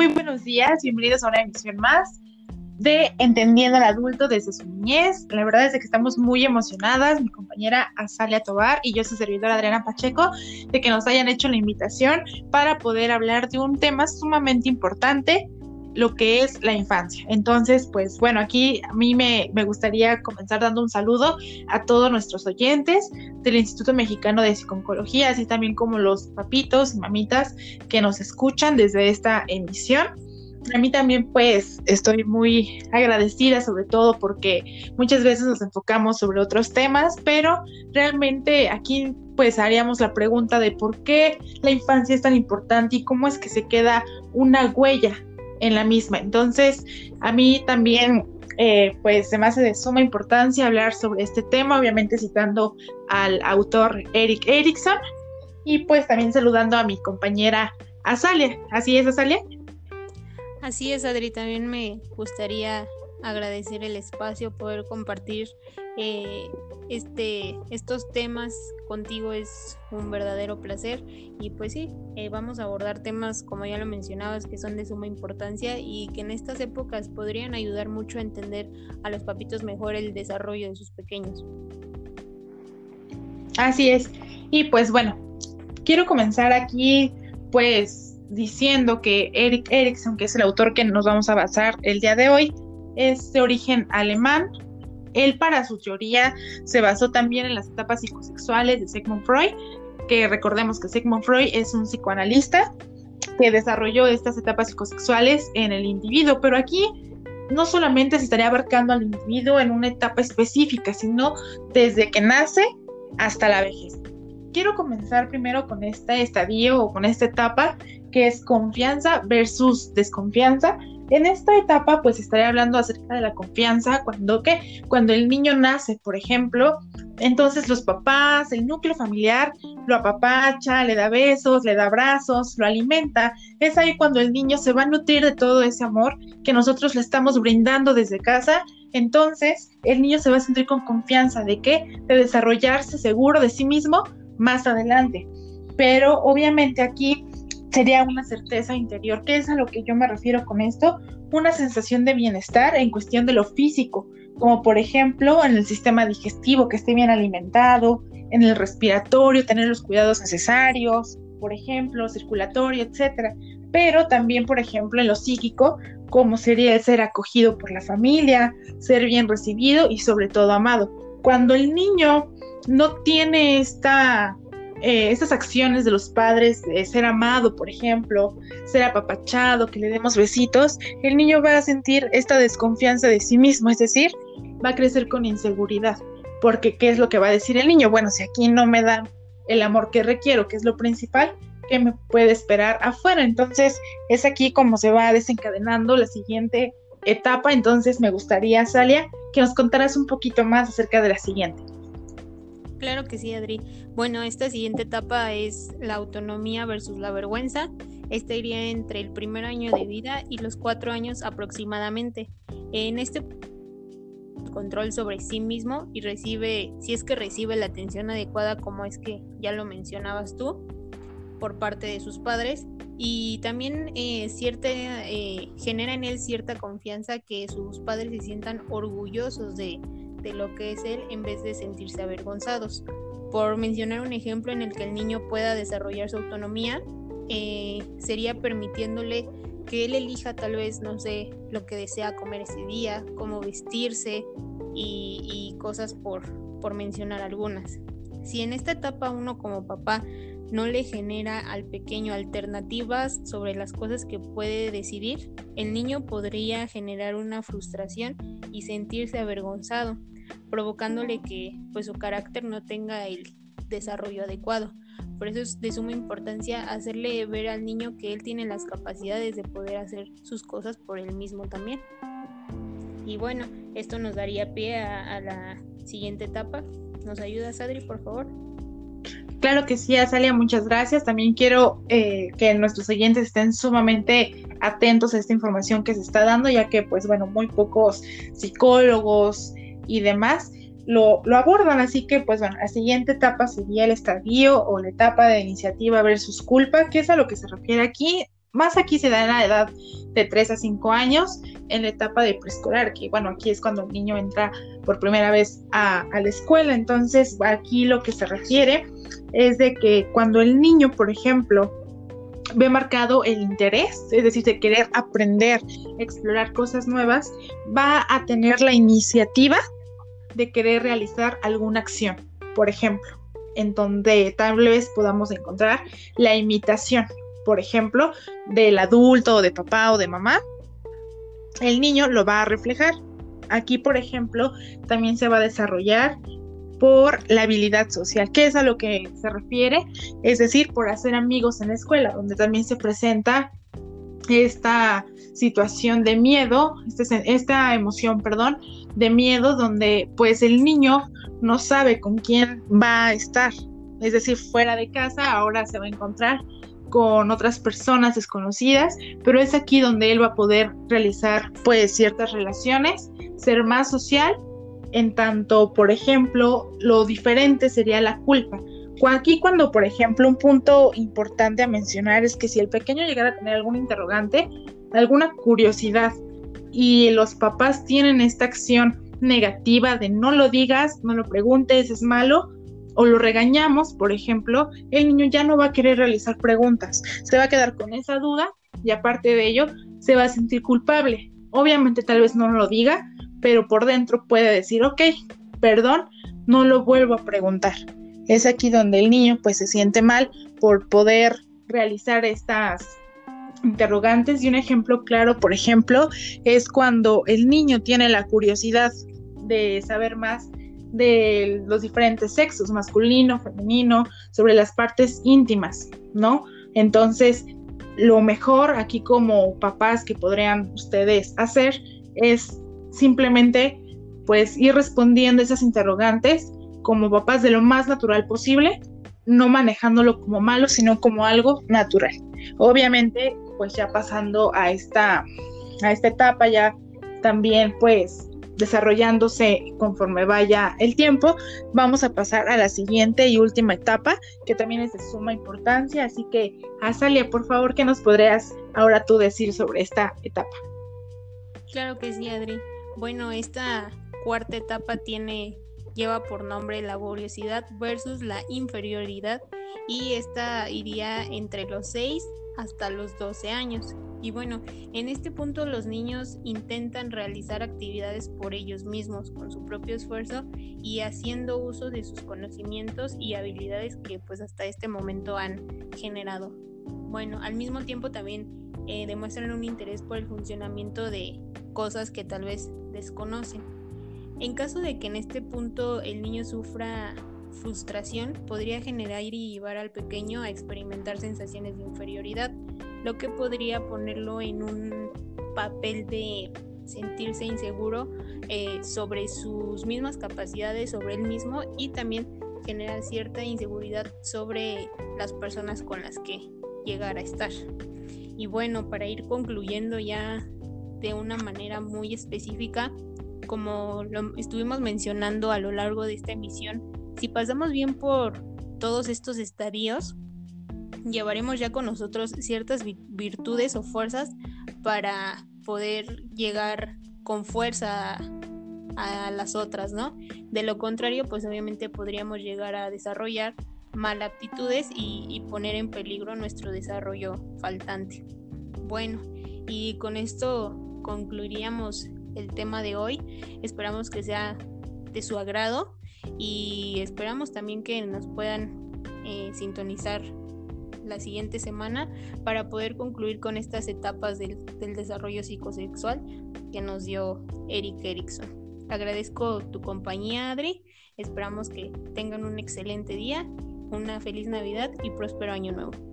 Muy buenos días, bienvenidos a una emisión más de Entendiendo al Adulto desde su niñez. La verdad es que estamos muy emocionadas, mi compañera Azalia Tobar y yo, su servidora Adriana Pacheco, de que nos hayan hecho la invitación para poder hablar de un tema sumamente importante lo que es la infancia. Entonces, pues bueno, aquí a mí me, gustaría comenzar dando un saludo a todos nuestros oyentes del Instituto Mexicano de Psicología, así también como los papitos y mamitas que nos escuchan desde esta emisión. A mí también pues estoy muy agradecida sobre todo porque muchas veces nos enfocamos sobre otros temas, pero realmente aquí pues haríamos la pregunta de por qué la infancia es tan importante y cómo es que se queda una huella en la misma. Entonces, a mí también, eh, pues, se me hace de suma importancia hablar sobre este tema, obviamente citando al autor Eric Erickson y pues también saludando a mi compañera Azalia. ¿Así es, Azalia? Así es, Adri. También me gustaría agradecer el espacio, poder compartir eh, este, estos temas contigo es un verdadero placer y pues sí, eh, vamos a abordar temas como ya lo mencionabas que son de suma importancia y que en estas épocas podrían ayudar mucho a entender a los papitos mejor el desarrollo de sus pequeños. Así es. Y pues bueno, quiero comenzar aquí pues diciendo que Eric Erickson, que es el autor que nos vamos a basar el día de hoy, es de origen alemán, él para su teoría se basó también en las etapas psicosexuales de Sigmund Freud, que recordemos que Sigmund Freud es un psicoanalista que desarrolló estas etapas psicosexuales en el individuo, pero aquí no solamente se estaría abarcando al individuo en una etapa específica, sino desde que nace hasta la vejez. Quiero comenzar primero con este estadio o con esta etapa que es confianza versus desconfianza en esta etapa, pues estaré hablando acerca de la confianza cuando que cuando el niño nace, por ejemplo, entonces los papás, el núcleo familiar lo apapacha, le da besos, le da abrazos, lo alimenta. Es ahí cuando el niño se va a nutrir de todo ese amor que nosotros le estamos brindando desde casa. Entonces, el niño se va a sentir con confianza de que de desarrollarse seguro de sí mismo más adelante. Pero obviamente aquí sería una certeza interior. ¿Qué es a lo que yo me refiero con esto? Una sensación de bienestar en cuestión de lo físico, como por ejemplo en el sistema digestivo, que esté bien alimentado, en el respiratorio, tener los cuidados necesarios, por ejemplo, circulatorio, etcétera. Pero también, por ejemplo, en lo psíquico, como sería el ser acogido por la familia, ser bien recibido y sobre todo amado. Cuando el niño no tiene esta eh, estas acciones de los padres ser amado, por ejemplo, ser apapachado, que le demos besitos, el niño va a sentir esta desconfianza de sí mismo, es decir, va a crecer con inseguridad. Porque, ¿qué es lo que va a decir el niño? Bueno, si aquí no me dan el amor que requiero, que es lo principal, ¿qué me puede esperar afuera? Entonces, es aquí como se va desencadenando la siguiente etapa. Entonces, me gustaría, Salia, que nos contaras un poquito más acerca de la siguiente. Claro que sí, Adri. Bueno, esta siguiente etapa es la autonomía versus la vergüenza. Esta iría entre el primer año de vida y los cuatro años aproximadamente. En este control sobre sí mismo y recibe, si es que recibe la atención adecuada, como es que ya lo mencionabas tú, por parte de sus padres. Y también eh, cierta, eh, genera en él cierta confianza que sus padres se sientan orgullosos de, de lo que es él en vez de sentirse avergonzados. Por mencionar un ejemplo en el que el niño pueda desarrollar su autonomía, eh, sería permitiéndole que él elija tal vez, no sé, lo que desea comer ese día, cómo vestirse y, y cosas por, por mencionar algunas. Si en esta etapa uno como papá no le genera al pequeño alternativas sobre las cosas que puede decidir, el niño podría generar una frustración y sentirse avergonzado, provocándole que pues su carácter no tenga el desarrollo adecuado. Por eso es de suma importancia hacerle ver al niño que él tiene las capacidades de poder hacer sus cosas por él mismo también. Y bueno, esto nos daría pie a, la siguiente etapa. ¿Nos ayudas, Adri, por favor? Claro que sí, Azalia, muchas gracias. También quiero eh, que nuestros oyentes estén sumamente atentos a esta información que se está dando, ya que, pues bueno, muy pocos psicólogos y demás lo, abordan. Así que, pues bueno, la siguiente etapa sería el estadio o la etapa de iniciativa versus culpa, que es a lo que se refiere aquí. más aquí se da en la edad de 3 a 5 años, en la etapa de preescolar, que bueno, aquí es cuando el niño entra por primera vez a, la escuela. Entonces, aquí lo que se refiere es de que cuando el niño, por ejemplo, ve marcado el interés, es decir, de querer aprender, explorar cosas nuevas, va a tener la iniciativa de querer realizar alguna acción, por ejemplo, en donde tal vez podamos encontrar la imitación, por ejemplo, del adulto o de papá o de mamá, el niño lo va a reflejar. Aquí, por ejemplo, también se va a desarrollar por la habilidad social, que es a lo que se refiere, es decir, por hacer amigos en la escuela, donde también se presenta esta situación de miedo, esta emoción, perdón, de miedo, donde pues el niño no sabe con quién va a estar, es decir, fuera de casa, ahora se va a encontrar con otras personas desconocidas, pero es aquí donde él va a poder realizar pues ciertas relaciones, ser más social en tanto, por ejemplo, lo diferente sería la culpa. Aquí cuando, por ejemplo, un punto importante a mencionar es que si el pequeño llegara a tener algún interrogante, alguna curiosidad, y los papás tienen esta acción negativa de no lo digas, no lo preguntes, es malo, o lo regañamos, por ejemplo, el niño ya no va a querer realizar preguntas, se va a quedar con esa duda y aparte de ello se va a sentir culpable. Obviamente tal vez no lo diga, pero por dentro puede decir, ok, perdón, no lo vuelvo a preguntar. Es aquí donde el niño pues se siente mal por poder realizar estas interrogantes y un ejemplo claro, por ejemplo, es cuando el niño tiene la curiosidad de saber más de los diferentes sexos, masculino, femenino, sobre las partes íntimas, ¿no? Entonces, lo mejor aquí como papás que podrían ustedes hacer es simplemente pues ir respondiendo esas interrogantes como papás de lo más natural posible, no manejándolo como malo, sino como algo natural. Obviamente, pues ya pasando a esta, a esta etapa, ya también pues desarrollándose conforme vaya el tiempo, vamos a pasar a la siguiente y última etapa, que también es de suma importancia. Así que, Azalia, por favor, ¿qué nos podrías ahora tú decir sobre esta etapa? Claro que sí, Adri. Bueno, esta cuarta etapa tiene lleva por nombre la laboriosidad versus la inferioridad y esta iría entre los 6 hasta los 12 años. Y bueno, en este punto los niños intentan realizar actividades por ellos mismos, con su propio esfuerzo y haciendo uso de sus conocimientos y habilidades que pues hasta este momento han generado. Bueno, al mismo tiempo también eh, demuestran un interés por el funcionamiento de cosas que tal vez desconocen. En caso de que en este punto el niño sufra frustración, podría generar y llevar al pequeño a experimentar sensaciones de inferioridad, lo que podría ponerlo en un papel de sentirse inseguro eh, sobre sus mismas capacidades, sobre él mismo y también generar cierta inseguridad sobre las personas con las que llegara a estar. Y bueno, para ir concluyendo ya de una manera muy específica, como lo estuvimos mencionando a lo largo de esta emisión, si pasamos bien por todos estos estadios, llevaremos ya con nosotros ciertas virtudes o fuerzas para poder llegar con fuerza a las otras, ¿no? De lo contrario, pues obviamente podríamos llegar a desarrollar mal aptitudes y, y poner en peligro nuestro desarrollo faltante. Bueno, y con esto concluiríamos el tema de hoy. Esperamos que sea de su agrado y esperamos también que nos puedan eh, sintonizar la siguiente semana para poder concluir con estas etapas del, del desarrollo psicosexual que nos dio Eric Erickson. Agradezco tu compañía, Adri. Esperamos que tengan un excelente día, una feliz Navidad y próspero año nuevo.